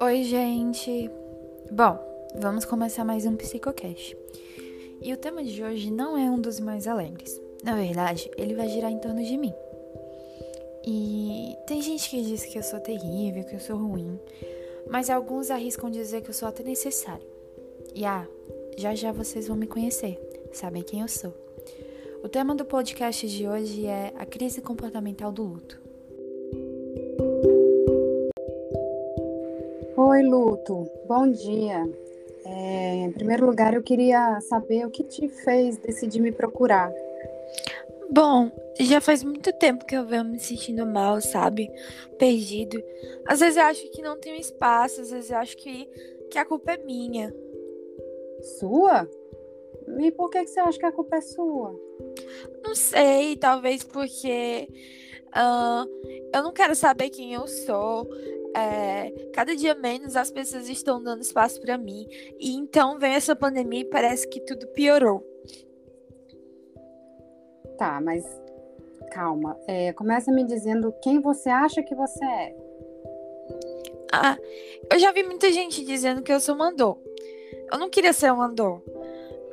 Oi, gente. Bom, vamos começar mais um Psicocast. E o tema de hoje não é um dos mais alegres. Na verdade, ele vai girar em torno de mim. E tem gente que diz que eu sou terrível, que eu sou ruim, mas alguns arriscam dizer que eu sou até necessário. E ah, já já vocês vão me conhecer, sabem quem eu sou. O tema do podcast de hoje é a crise comportamental do luto. Oi, Luto. Bom dia. É, em primeiro lugar, eu queria saber o que te fez decidir me procurar. Bom, já faz muito tempo que eu venho me sentindo mal, sabe? Perdido. Às vezes eu acho que não tenho espaço, às vezes eu acho que, que a culpa é minha. Sua? E por que, que você acha que a culpa é sua? Não sei, talvez porque uh, eu não quero saber quem eu sou é, cada dia menos as pessoas estão dando espaço para mim. E então vem essa pandemia e parece que tudo piorou. Tá, mas calma. É, começa me dizendo quem você acha que você é. Ah, eu já vi muita gente dizendo que eu sou mandor. Eu não queria ser um mandor,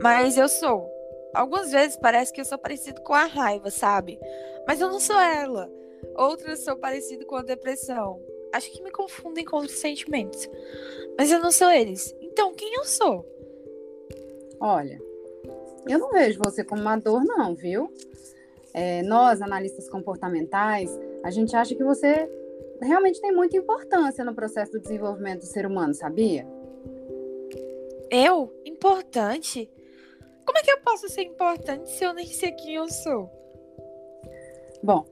mas eu sou. Algumas vezes parece que eu sou parecido com a raiva, sabe? Mas eu não sou ela. Outras sou parecido com a depressão acho que me confundem com outros sentimentos. Mas eu não sou eles. Então, quem eu sou? Olha, eu não vejo você como uma dor, não, viu? É, nós, analistas comportamentais, a gente acha que você realmente tem muita importância no processo do desenvolvimento do ser humano, sabia? Eu? Importante? Como é que eu posso ser importante se eu nem sei quem eu sou? Bom,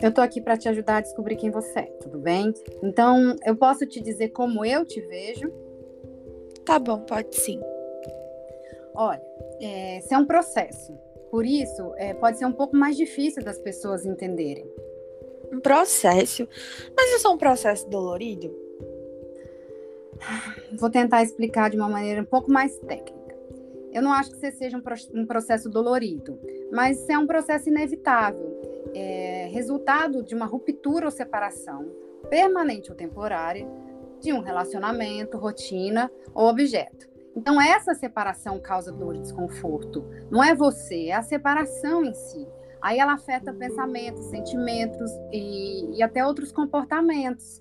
eu tô aqui para te ajudar a descobrir quem você é, tudo bem? Então, eu posso te dizer como eu te vejo? Tá bom, pode sim. Olha, é, é um processo. Por isso, é, pode ser um pouco mais difícil das pessoas entenderem. Um processo? Mas isso é um processo dolorido? Vou tentar explicar de uma maneira um pouco mais técnica. Eu não acho que você seja um, um processo dolorido, mas é um processo inevitável é, resultado de uma ruptura ou separação, permanente ou temporária, de um relacionamento, rotina ou objeto. Então, essa separação causa dor e desconforto. Não é você, é a separação em si. Aí ela afeta pensamentos, sentimentos e, e até outros comportamentos.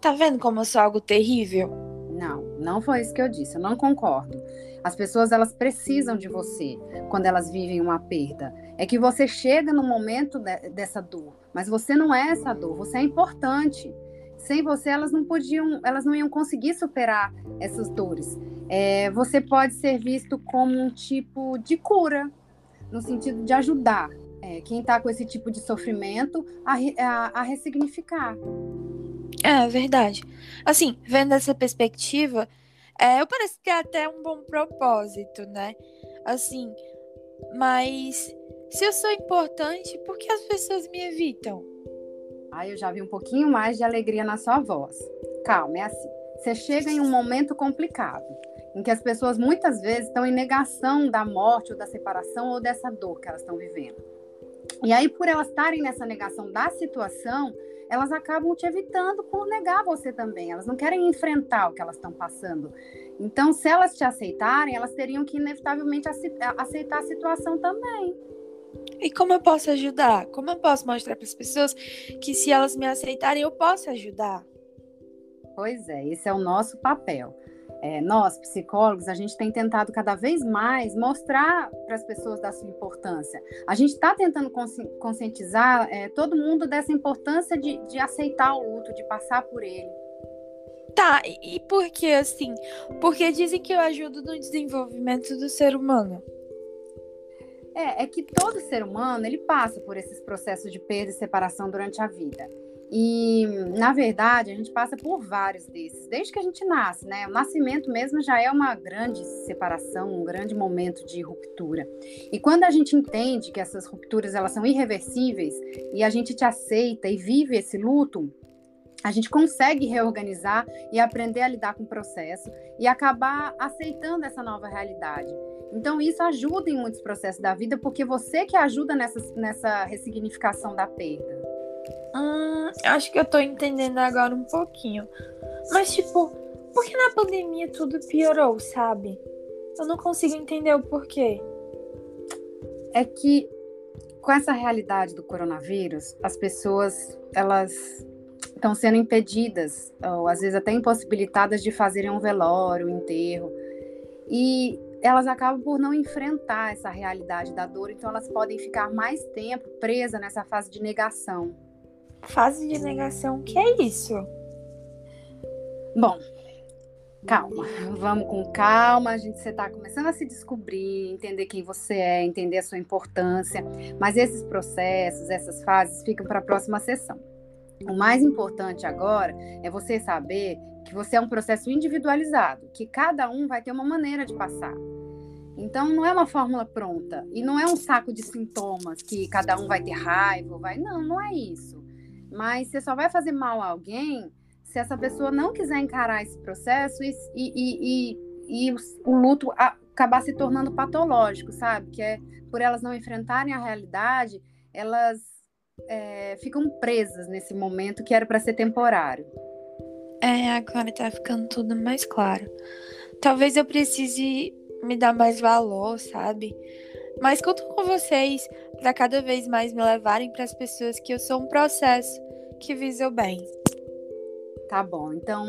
Tá vendo como eu sou algo terrível? Não, não foi isso que eu disse, eu não concordo. As pessoas elas precisam de você quando elas vivem uma perda. É que você chega no momento de, dessa dor, mas você não é essa dor, você é importante. Sem você elas não podiam, elas não iam conseguir superar essas dores. É, você pode ser visto como um tipo de cura, no sentido de ajudar é, quem está com esse tipo de sofrimento a, a, a ressignificar. É verdade. Assim, vendo essa perspectiva, é, eu pareço ter até um bom propósito, né? Assim, mas se eu sou importante, por que as pessoas me evitam? Aí eu já vi um pouquinho mais de alegria na sua voz. Calma, é assim. Você chega em um momento complicado, em que as pessoas muitas vezes estão em negação da morte ou da separação ou dessa dor que elas estão vivendo. E aí, por elas estarem nessa negação da situação, elas acabam te evitando por negar você também. Elas não querem enfrentar o que elas estão passando. Então, se elas te aceitarem, elas teriam que inevitavelmente aceitar a situação também. E como eu posso ajudar? Como eu posso mostrar para as pessoas que se elas me aceitarem, eu posso ajudar? Pois é, esse é o nosso papel é, nós, psicólogos, a gente tem tentado cada vez mais mostrar para as pessoas da sua importância. A gente está tentando conscientizar é, todo mundo dessa importância de, de aceitar o luto, de passar por ele. Tá, e por que assim? Porque dizem que eu ajudo no desenvolvimento do ser humano. É, é que todo ser humano ele passa por esses processos de perda e separação durante a vida. E, na verdade, a gente passa por vários desses, desde que a gente nasce, né? O nascimento mesmo já é uma grande separação, um grande momento de ruptura. E quando a gente entende que essas rupturas elas são irreversíveis e a gente te aceita e vive esse luto, a gente consegue reorganizar e aprender a lidar com o processo e acabar aceitando essa nova realidade. Então, isso ajuda em muitos processos da vida, porque você que ajuda nessa, nessa ressignificação da perda. Hum, acho que eu tô entendendo agora um pouquinho. Mas, tipo, Porque na pandemia tudo piorou, sabe? Eu não consigo entender o porquê. É que com essa realidade do coronavírus, as pessoas elas estão sendo impedidas, ou às vezes até impossibilitadas de fazerem um velório, um enterro. E elas acabam por não enfrentar essa realidade da dor, então elas podem ficar mais tempo presas nessa fase de negação. Fase de negação, que é isso? Bom, calma, vamos com calma. A gente você está começando a se descobrir, entender quem você é, entender a sua importância. Mas esses processos, essas fases ficam para a próxima sessão. O mais importante agora é você saber que você é um processo individualizado, que cada um vai ter uma maneira de passar. Então não é uma fórmula pronta e não é um saco de sintomas que cada um vai ter raiva, vai não, não é isso. Mas você só vai fazer mal a alguém se essa pessoa não quiser encarar esse processo e, e, e, e o luto acabar se tornando patológico, sabe? Que é por elas não enfrentarem a realidade, elas é, ficam presas nesse momento que era para ser temporário. É, agora tá ficando tudo mais claro. Talvez eu precise me dar mais valor, sabe? Mas conto com vocês para cada vez mais me levarem para as pessoas que eu sou um processo que visa o bem. Tá bom. Então,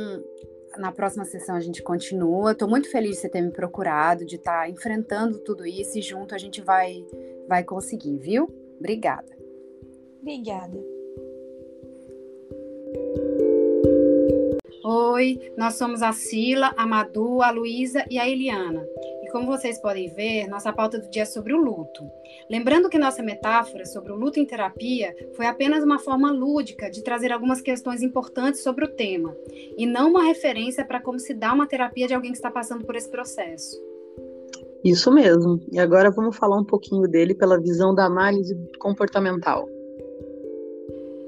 na próxima sessão a gente continua. Estou muito feliz de você ter me procurado, de estar tá enfrentando tudo isso e junto a gente vai vai conseguir, viu? Obrigada. Obrigada. Oi, nós somos a Sila, a Madu, a Luísa e a Eliana. E como vocês podem ver, nossa pauta do dia é sobre o luto. Lembrando que nossa metáfora sobre o luto em terapia foi apenas uma forma lúdica de trazer algumas questões importantes sobre o tema, e não uma referência para como se dá uma terapia de alguém que está passando por esse processo. Isso mesmo. E agora vamos falar um pouquinho dele pela visão da análise comportamental.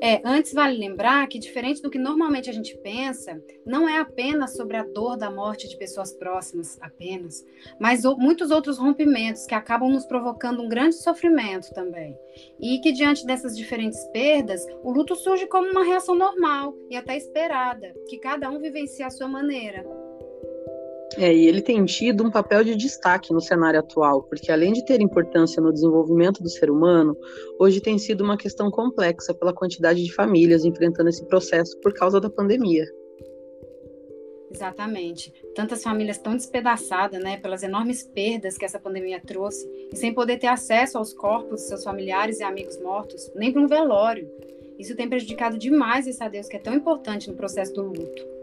É, antes vale lembrar que, diferente do que normalmente a gente pensa, não é apenas sobre a dor da morte de pessoas próximas, apenas, mas muitos outros rompimentos que acabam nos provocando um grande sofrimento também. E que, diante dessas diferentes perdas, o luto surge como uma reação normal e até esperada, que cada um vivencia à sua maneira. É, e ele tem tido um papel de destaque no cenário atual, porque além de ter importância no desenvolvimento do ser humano, hoje tem sido uma questão complexa pela quantidade de famílias enfrentando esse processo por causa da pandemia. Exatamente. Tantas famílias tão despedaçadas, né, pelas enormes perdas que essa pandemia trouxe, e sem poder ter acesso aos corpos de seus familiares e amigos mortos, nem para um velório. Isso tem prejudicado demais esse adeus que é tão importante no processo do luto.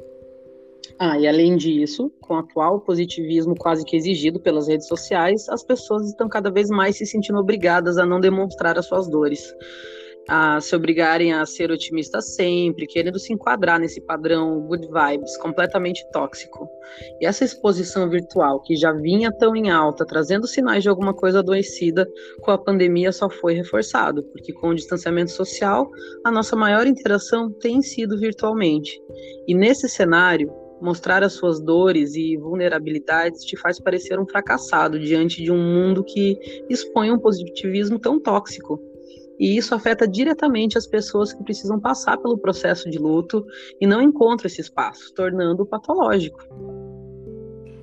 Ah, e além disso, com o atual positivismo quase que exigido pelas redes sociais, as pessoas estão cada vez mais se sentindo obrigadas a não demonstrar as suas dores, a se obrigarem a ser otimistas sempre, querendo se enquadrar nesse padrão good vibes completamente tóxico. E essa exposição virtual, que já vinha tão em alta, trazendo sinais de alguma coisa adoecida, com a pandemia só foi reforçado, porque com o distanciamento social, a nossa maior interação tem sido virtualmente. E nesse cenário, mostrar as suas dores e vulnerabilidades te faz parecer um fracassado diante de um mundo que expõe um positivismo tão tóxico. E isso afeta diretamente as pessoas que precisam passar pelo processo de luto e não encontram esse espaço, tornando-o patológico.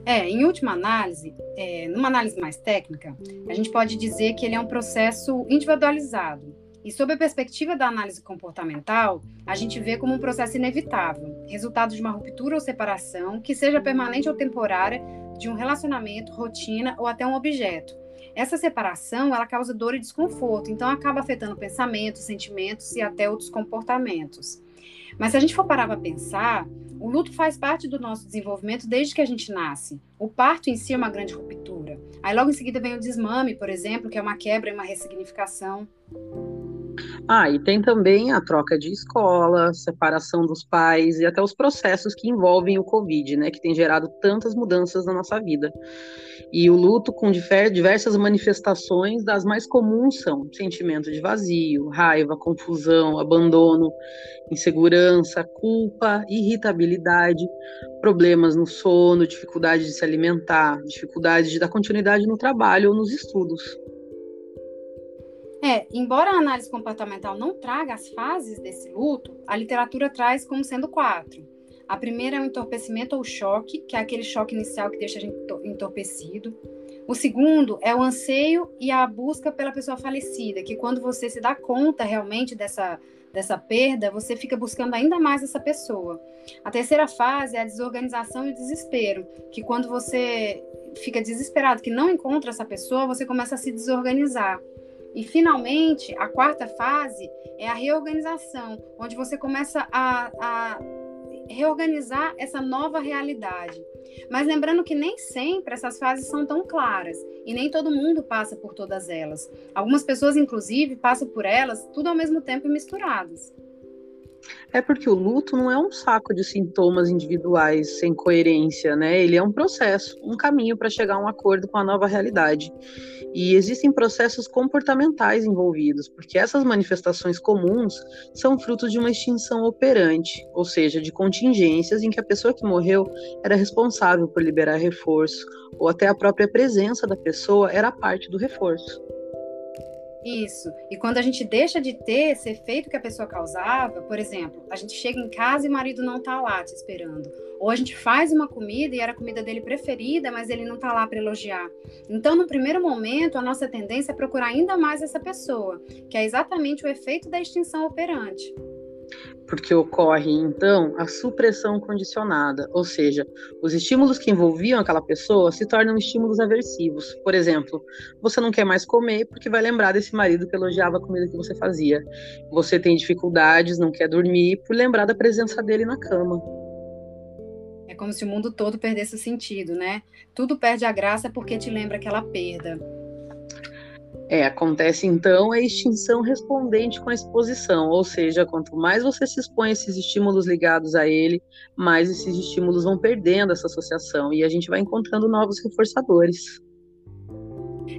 É, em última análise, é, numa análise mais técnica, a gente pode dizer que ele é um processo individualizado, e sob a perspectiva da análise comportamental, a gente vê como um processo inevitável, resultado de uma ruptura ou separação, que seja permanente ou temporária, de um relacionamento, rotina ou até um objeto. Essa separação, ela causa dor e desconforto, então acaba afetando pensamentos, sentimentos e até outros comportamentos. Mas se a gente for parar para pensar, o luto faz parte do nosso desenvolvimento desde que a gente nasce. O parto em si é uma grande ruptura. Aí logo em seguida vem o desmame, por exemplo, que é uma quebra e uma ressignificação. Ah, e tem também a troca de escola, separação dos pais e até os processos que envolvem o Covid, né, que tem gerado tantas mudanças na nossa vida. E o luto com diversas manifestações, das mais comuns são sentimento de vazio, raiva, confusão, abandono, insegurança, culpa, irritabilidade, problemas no sono, dificuldade de se alimentar, dificuldade de dar continuidade no trabalho ou nos estudos. É, embora a análise comportamental não traga as fases desse luto, a literatura traz como sendo quatro. A primeira é o entorpecimento ou choque, que é aquele choque inicial que deixa a gente entorpecido. O segundo é o anseio e a busca pela pessoa falecida, que quando você se dá conta realmente dessa, dessa perda, você fica buscando ainda mais essa pessoa. A terceira fase é a desorganização e o desespero, que quando você fica desesperado que não encontra essa pessoa, você começa a se desorganizar. E finalmente, a quarta fase é a reorganização, onde você começa a, a reorganizar essa nova realidade. Mas lembrando que nem sempre essas fases são tão claras e nem todo mundo passa por todas elas. Algumas pessoas, inclusive, passam por elas tudo ao mesmo tempo e misturadas. É porque o luto não é um saco de sintomas individuais sem coerência, né? Ele é um processo, um caminho para chegar a um acordo com a nova realidade. E existem processos comportamentais envolvidos, porque essas manifestações comuns são frutos de uma extinção operante, ou seja, de contingências em que a pessoa que morreu era responsável por liberar reforço, ou até a própria presença da pessoa era parte do reforço. Isso. E quando a gente deixa de ter esse efeito que a pessoa causava, por exemplo, a gente chega em casa e o marido não tá lá te esperando. Ou a gente faz uma comida e era a comida dele preferida, mas ele não tá lá para elogiar. Então, no primeiro momento, a nossa tendência é procurar ainda mais essa pessoa, que é exatamente o efeito da extinção operante porque ocorre então a supressão condicionada, ou seja, os estímulos que envolviam aquela pessoa se tornam estímulos aversivos. Por exemplo, você não quer mais comer porque vai lembrar desse marido que elogiava a comida que você fazia. Você tem dificuldades, não quer dormir por lembrar da presença dele na cama. É como se o mundo todo perdesse o sentido, né? Tudo perde a graça porque te lembra aquela perda. É, acontece então a extinção respondente com a exposição, ou seja, quanto mais você se expõe a esses estímulos ligados a ele, mais esses estímulos vão perdendo essa associação e a gente vai encontrando novos reforçadores.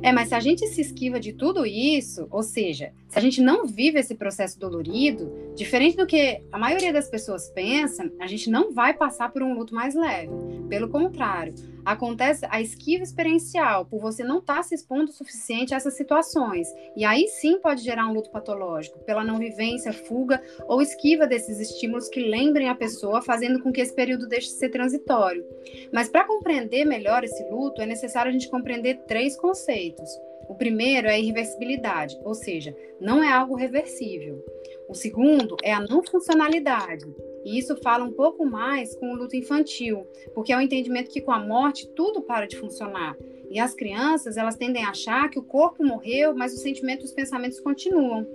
É, mas se a gente se esquiva de tudo isso, ou seja, se a gente não vive esse processo dolorido, diferente do que a maioria das pessoas pensa, a gente não vai passar por um luto mais leve. Pelo contrário, acontece a esquiva experiencial, por você não estar tá se expondo o suficiente a essas situações. E aí sim pode gerar um luto patológico, pela não vivência, fuga ou esquiva desses estímulos que lembrem a pessoa, fazendo com que esse período deixe de ser transitório. Mas para compreender melhor esse luto, é necessário a gente compreender três conceitos. O primeiro é a irreversibilidade, ou seja, não é algo reversível. O segundo é a não funcionalidade, e isso fala um pouco mais com o luto infantil, porque é o entendimento que com a morte tudo para de funcionar. E as crianças, elas tendem a achar que o corpo morreu, mas os sentimentos e os pensamentos continuam.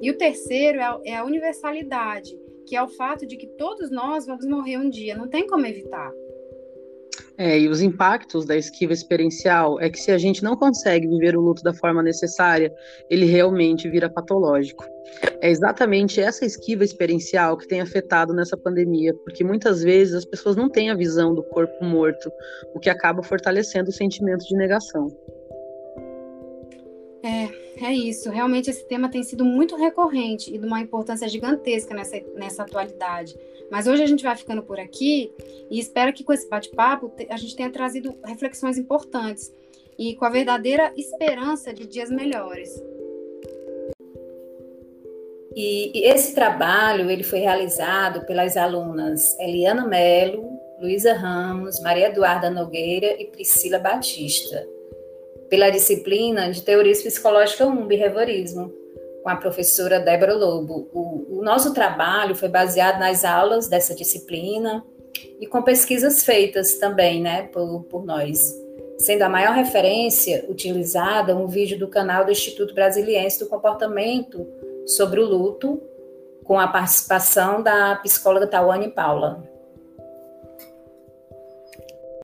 E o terceiro é a, é a universalidade, que é o fato de que todos nós vamos morrer um dia, não tem como evitar. É, e os impactos da esquiva experiencial é que se a gente não consegue viver o luto da forma necessária, ele realmente vira patológico. É exatamente essa esquiva experiencial que tem afetado nessa pandemia, porque muitas vezes as pessoas não têm a visão do corpo morto, o que acaba fortalecendo o sentimento de negação. É, é isso. Realmente esse tema tem sido muito recorrente e de uma importância gigantesca nessa, nessa atualidade. Mas hoje a gente vai ficando por aqui e espero que com esse bate-papo a gente tenha trazido reflexões importantes e com a verdadeira esperança de dias melhores. E, esse trabalho ele foi realizado pelas alunas Eliana Melo, Luísa Ramos, Maria Eduarda Nogueira e Priscila Batista, pela disciplina de Teoria Psicológica 1, Behaviorismo, com a professora Débora Lobo. O, o nosso trabalho foi baseado nas aulas dessa disciplina e com pesquisas feitas também, né, por, por nós. Sendo a maior referência utilizada um vídeo do canal do Instituto Brasiliense do Comportamento sobre o luto, com a participação da psicóloga Tawane Paula.